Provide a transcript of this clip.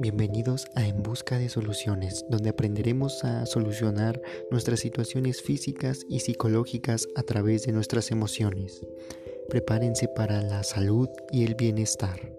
Bienvenidos a En Busca de Soluciones, donde aprenderemos a solucionar nuestras situaciones físicas y psicológicas a través de nuestras emociones. Prepárense para la salud y el bienestar.